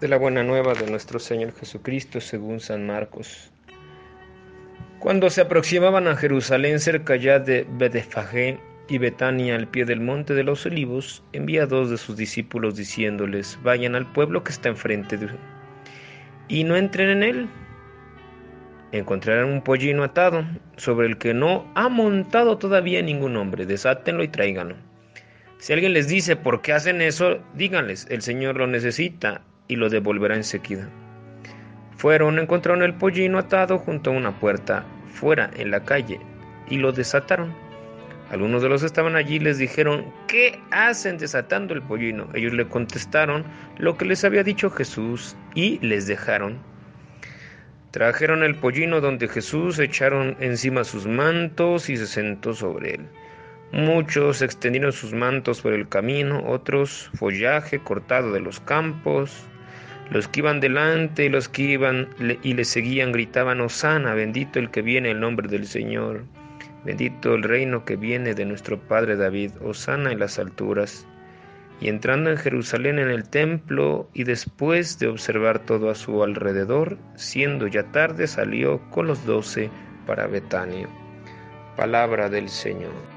De la buena nueva de nuestro Señor Jesucristo según San Marcos. Cuando se aproximaban a Jerusalén cerca ya de Betfagé y Betania al pie del monte de los olivos, envía a dos de sus discípulos diciéndoles, vayan al pueblo que está enfrente de y no entren en él. Encontrarán un pollino atado, sobre el que no ha montado todavía ningún hombre, desátenlo y tráiganlo. Si alguien les dice por qué hacen eso, díganles, el Señor lo necesita y lo devolverá enseguida. Fueron, encontraron el pollino atado junto a una puerta fuera en la calle y lo desataron. Algunos de los que estaban allí les dijeron, ¿qué hacen desatando el pollino? Ellos le contestaron lo que les había dicho Jesús y les dejaron. Trajeron el pollino donde Jesús, echaron encima sus mantos y se sentó sobre él. Muchos extendieron sus mantos por el camino, otros follaje cortado de los campos, los que iban delante y los que iban y le seguían gritaban, Osana, bendito el que viene en nombre del Señor, bendito el reino que viene de nuestro Padre David, Osana en las alturas. Y entrando en Jerusalén en el templo y después de observar todo a su alrededor, siendo ya tarde, salió con los doce para Betania. Palabra del Señor.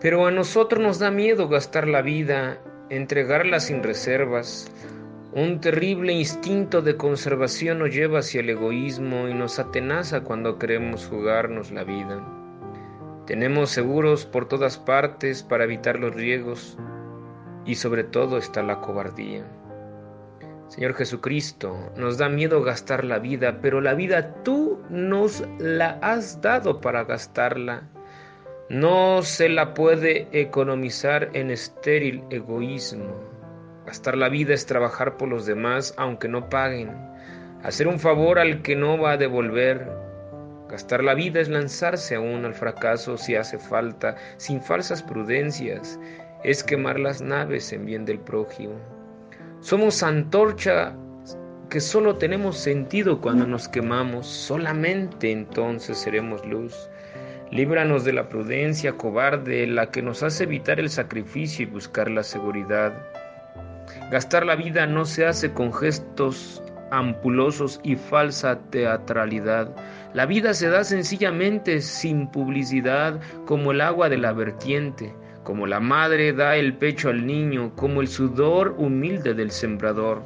Pero a nosotros nos da miedo gastar la vida, entregarla sin reservas. Un terrible instinto de conservación nos lleva hacia el egoísmo y nos atenaza cuando queremos jugarnos la vida. Tenemos seguros por todas partes para evitar los riesgos y sobre todo está la cobardía. Señor Jesucristo, nos da miedo gastar la vida, pero la vida tú nos la has dado para gastarla. No se la puede economizar en estéril egoísmo. Gastar la vida es trabajar por los demás aunque no paguen. Hacer un favor al que no va a devolver. Gastar la vida es lanzarse aún al fracaso si hace falta, sin falsas prudencias. Es quemar las naves en bien del prójimo. Somos antorcha que solo tenemos sentido cuando nos quemamos. Solamente entonces seremos luz. Líbranos de la prudencia cobarde, la que nos hace evitar el sacrificio y buscar la seguridad. Gastar la vida no se hace con gestos ampulosos y falsa teatralidad. La vida se da sencillamente sin publicidad, como el agua de la vertiente, como la madre da el pecho al niño, como el sudor humilde del sembrador.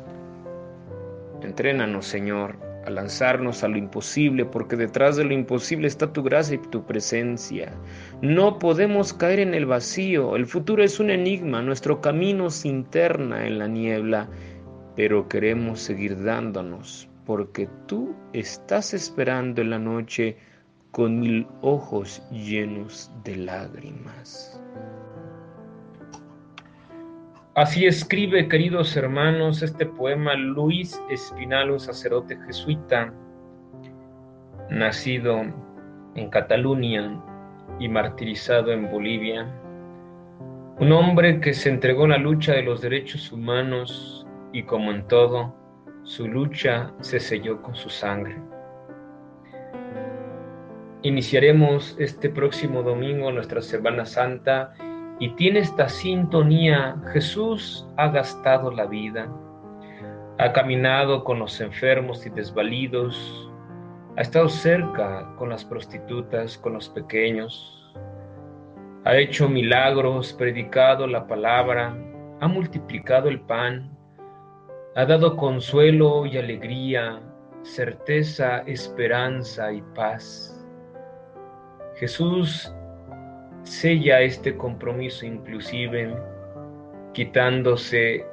Entrénanos, Señor, a lanzarnos a lo imposible, porque detrás de lo imposible está tu gracia y tu presencia. No podemos caer en el vacío, el futuro es un enigma, nuestro camino se interna en la niebla, pero queremos seguir dándonos, porque tú estás esperando en la noche con mil ojos llenos de lágrimas. Así escribe, queridos hermanos, este poema Luis Espinal, un sacerdote jesuita, nacido en Cataluña y martirizado en Bolivia. Un hombre que se entregó a la lucha de los derechos humanos y como en todo, su lucha se selló con su sangre. Iniciaremos este próximo domingo nuestra Semana Santa y tiene esta sintonía, Jesús ha gastado la vida, ha caminado con los enfermos y desvalidos, ha estado cerca con las prostitutas, con los pequeños, ha hecho milagros, predicado la palabra, ha multiplicado el pan, ha dado consuelo y alegría, certeza, esperanza y paz. Jesús sella este compromiso inclusive quitándose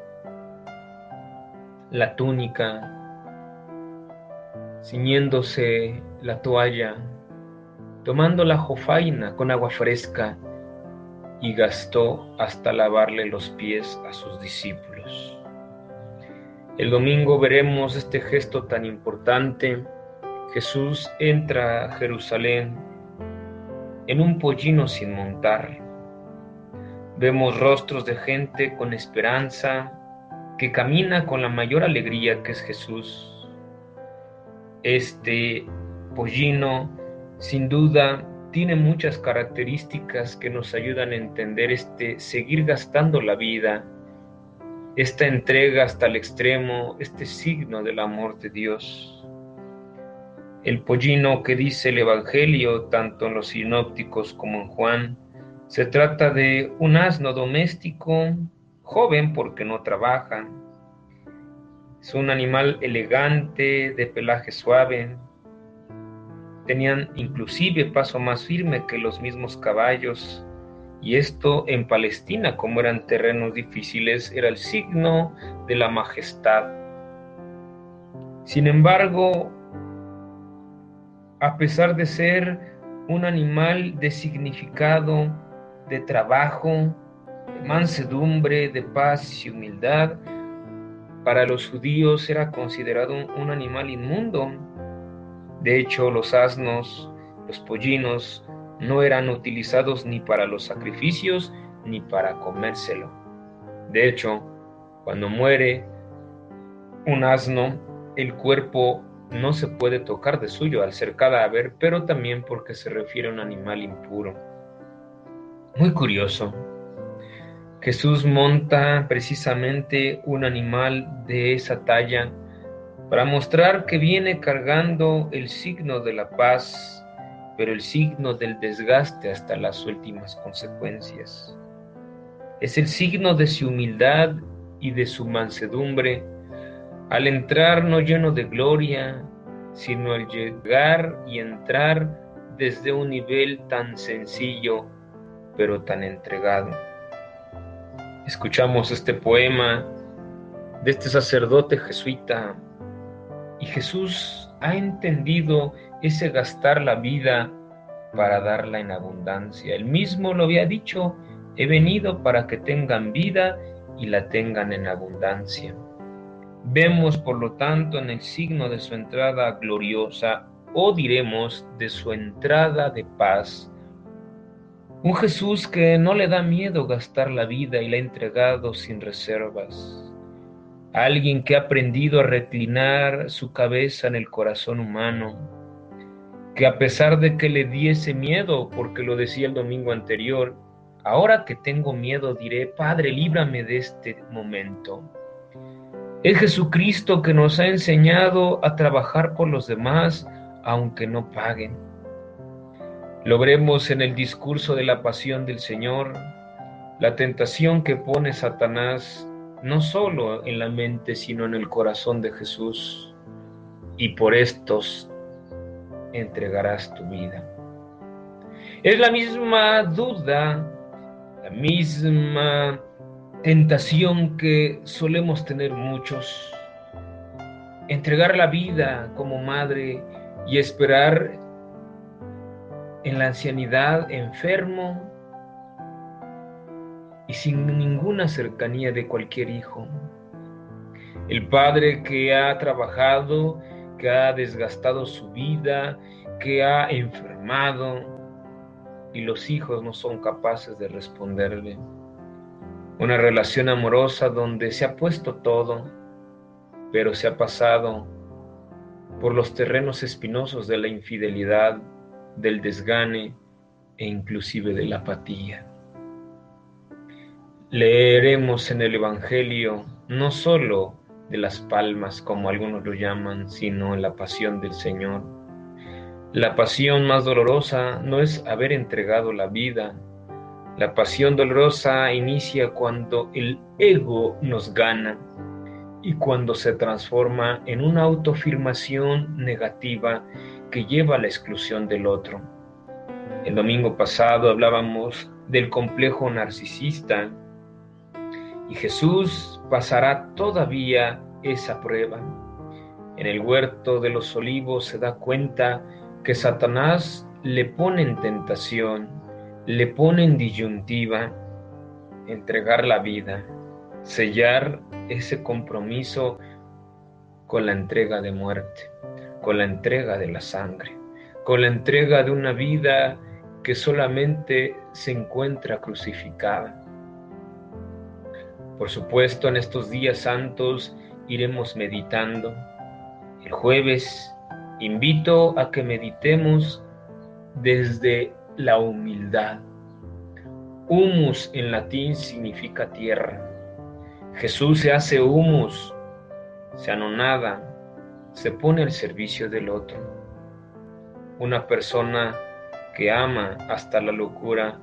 la túnica, ciñéndose la toalla, tomando la jofaina con agua fresca y gastó hasta lavarle los pies a sus discípulos. El domingo veremos este gesto tan importante. Jesús entra a Jerusalén en un pollino sin montar. Vemos rostros de gente con esperanza que camina con la mayor alegría que es Jesús. Este pollino sin duda tiene muchas características que nos ayudan a entender este seguir gastando la vida, esta entrega hasta el extremo, este signo del amor de Dios. El pollino que dice el Evangelio, tanto en los sinópticos como en Juan, se trata de un asno doméstico, joven porque no trabaja. Es un animal elegante, de pelaje suave. Tenían inclusive paso más firme que los mismos caballos. Y esto en Palestina, como eran terrenos difíciles, era el signo de la majestad. Sin embargo, a pesar de ser un animal de significado, de trabajo, de mansedumbre, de paz y humildad, para los judíos era considerado un animal inmundo. De hecho, los asnos, los pollinos, no eran utilizados ni para los sacrificios ni para comérselo. De hecho, cuando muere un asno, el cuerpo no se puede tocar de suyo al ser cadáver, pero también porque se refiere a un animal impuro. Muy curioso. Jesús monta precisamente un animal de esa talla para mostrar que viene cargando el signo de la paz, pero el signo del desgaste hasta las últimas consecuencias. Es el signo de su humildad y de su mansedumbre al entrar no lleno de gloria, sino al llegar y entrar desde un nivel tan sencillo, pero tan entregado. Escuchamos este poema de este sacerdote jesuita y Jesús ha entendido ese gastar la vida para darla en abundancia. Él mismo lo había dicho, he venido para que tengan vida y la tengan en abundancia. Vemos, por lo tanto, en el signo de su entrada gloriosa, o diremos de su entrada de paz, un Jesús que no le da miedo gastar la vida y la entregado sin reservas. Alguien que ha aprendido a reclinar su cabeza en el corazón humano, que a pesar de que le diese miedo, porque lo decía el domingo anterior, ahora que tengo miedo diré, Padre, líbrame de este momento. Es Jesucristo que nos ha enseñado a trabajar por los demás aunque no paguen. Lo veremos en el discurso de la pasión del Señor, la tentación que pone Satanás no solo en la mente, sino en el corazón de Jesús. Y por estos entregarás tu vida. Es la misma duda, la misma tentación que solemos tener muchos. Entregar la vida como madre y esperar en la ancianidad enfermo y sin ninguna cercanía de cualquier hijo. El padre que ha trabajado, que ha desgastado su vida, que ha enfermado y los hijos no son capaces de responderle una relación amorosa donde se ha puesto todo, pero se ha pasado por los terrenos espinosos de la infidelidad, del desgane e inclusive de la apatía. Leeremos en el Evangelio no solo de las palmas, como algunos lo llaman, sino en la pasión del Señor. La pasión más dolorosa no es haber entregado la vida, la pasión dolorosa inicia cuando el ego nos gana y cuando se transforma en una autoafirmación negativa que lleva a la exclusión del otro. El domingo pasado hablábamos del complejo narcisista y Jesús pasará todavía esa prueba. En el huerto de los olivos se da cuenta que Satanás le pone en tentación, le pone en disyuntiva, entregar la vida, sellar ese compromiso con la entrega de muerte, con la entrega de la sangre, con la entrega de una vida que solamente se encuentra crucificada. Por supuesto, en estos días santos iremos meditando. El jueves invito a que meditemos desde la humildad. Humus en latín significa tierra. Jesús se hace humus, se anonada, se pone al servicio del otro. Una persona que ama hasta la locura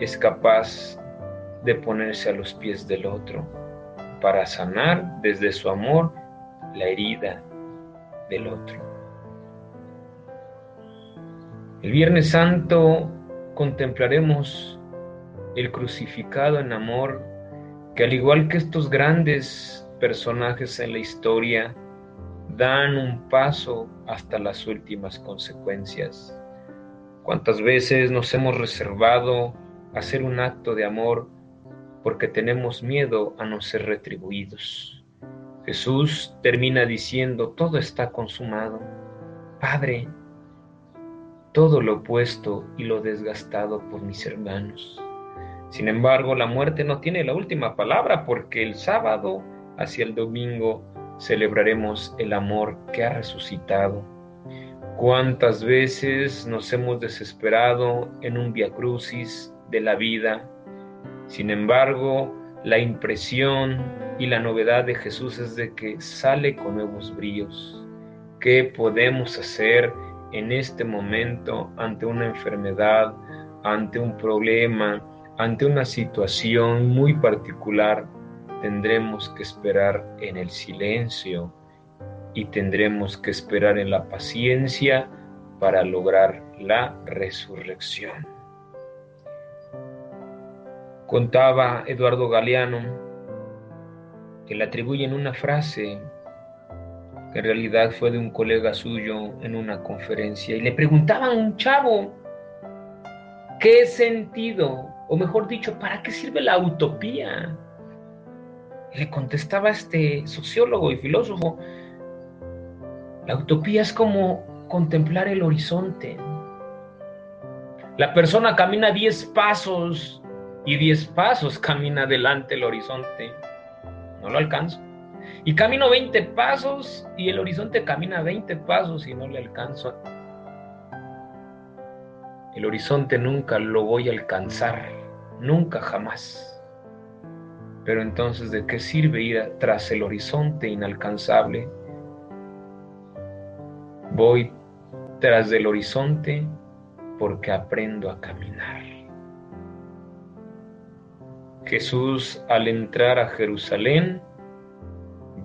es capaz de ponerse a los pies del otro para sanar desde su amor la herida del otro. El Viernes Santo contemplaremos el crucificado en amor que al igual que estos grandes personajes en la historia, dan un paso hasta las últimas consecuencias. ¿Cuántas veces nos hemos reservado hacer un acto de amor porque tenemos miedo a no ser retribuidos? Jesús termina diciendo, todo está consumado. Padre, todo lo opuesto y lo desgastado por mis hermanos. Sin embargo, la muerte no tiene la última palabra porque el sábado hacia el domingo celebraremos el amor que ha resucitado. ¿Cuántas veces nos hemos desesperado en un via crucis de la vida? Sin embargo, la impresión y la novedad de Jesús es de que sale con nuevos brillos. ¿Qué podemos hacer en este momento ante una enfermedad, ante un problema, ante una situación muy particular, tendremos que esperar en el silencio y tendremos que esperar en la paciencia para lograr la resurrección. Contaba Eduardo Galeano que le atribuyen una frase que en realidad fue de un colega suyo en una conferencia y le preguntaban a un chavo, ¿qué sentido o mejor dicho, ¿para qué sirve la utopía? le contestaba este sociólogo y filósofo, la utopía es como contemplar el horizonte. La persona camina 10 pasos y 10 pasos camina delante el horizonte. No lo alcanzo. Y camino 20 pasos y el horizonte camina 20 pasos y no le alcanzo. El horizonte nunca lo voy a alcanzar nunca jamás. Pero entonces, ¿de qué sirve ir tras el horizonte inalcanzable? Voy tras del horizonte porque aprendo a caminar. Jesús al entrar a Jerusalén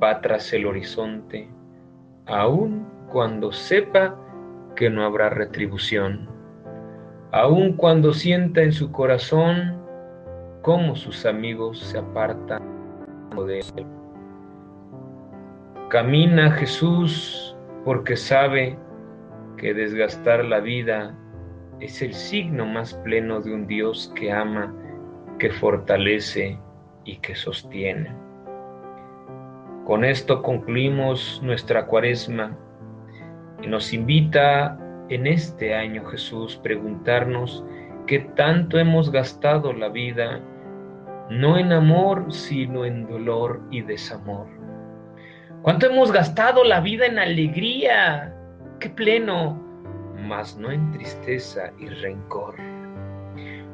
va tras el horizonte, aun cuando sepa que no habrá retribución, aun cuando sienta en su corazón cómo sus amigos se apartan de él. Camina Jesús porque sabe que desgastar la vida es el signo más pleno de un Dios que ama, que fortalece y que sostiene. Con esto concluimos nuestra cuaresma y nos invita en este año Jesús preguntarnos qué tanto hemos gastado la vida no en amor, sino en dolor y desamor. ¿Cuánto hemos gastado la vida en alegría? ¡Qué pleno! Mas no en tristeza y rencor.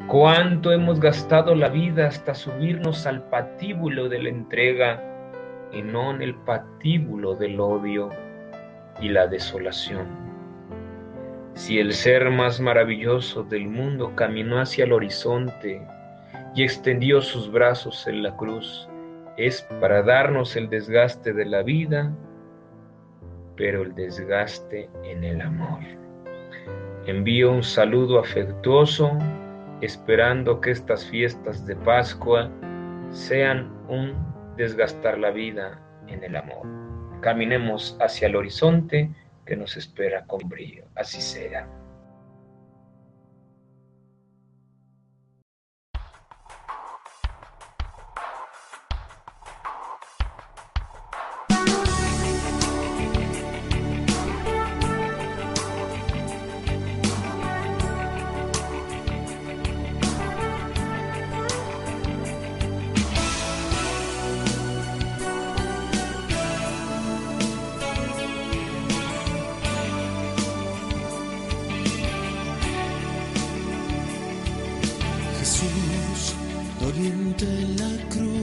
¿Cuánto hemos gastado la vida hasta subirnos al patíbulo de la entrega y no en el patíbulo del odio y la desolación? Si el ser más maravilloso del mundo caminó hacia el horizonte, y extendió sus brazos en la cruz. Es para darnos el desgaste de la vida, pero el desgaste en el amor. envío un saludo afectuoso esperando que estas fiestas de Pascua sean un desgastar la vida en el amor. Caminemos hacia el horizonte que nos espera con brillo. Así sea. de la cruz.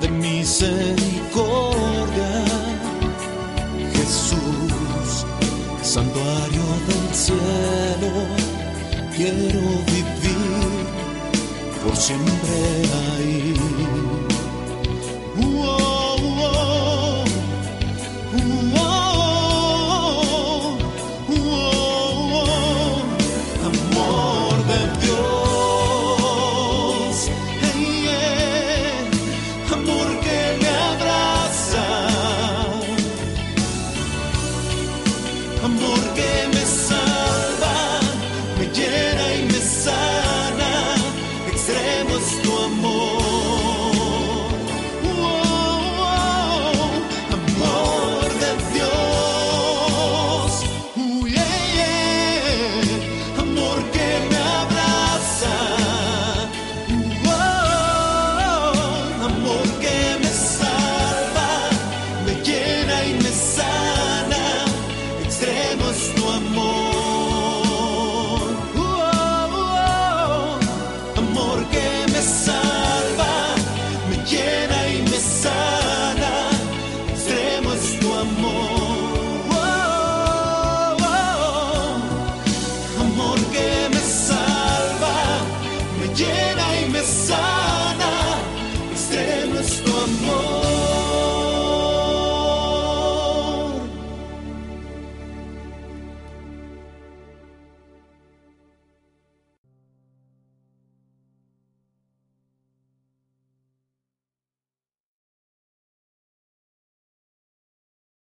de misericordia. Jesús, santuario del cielo, quiero vivir por siempre ahí. Llena y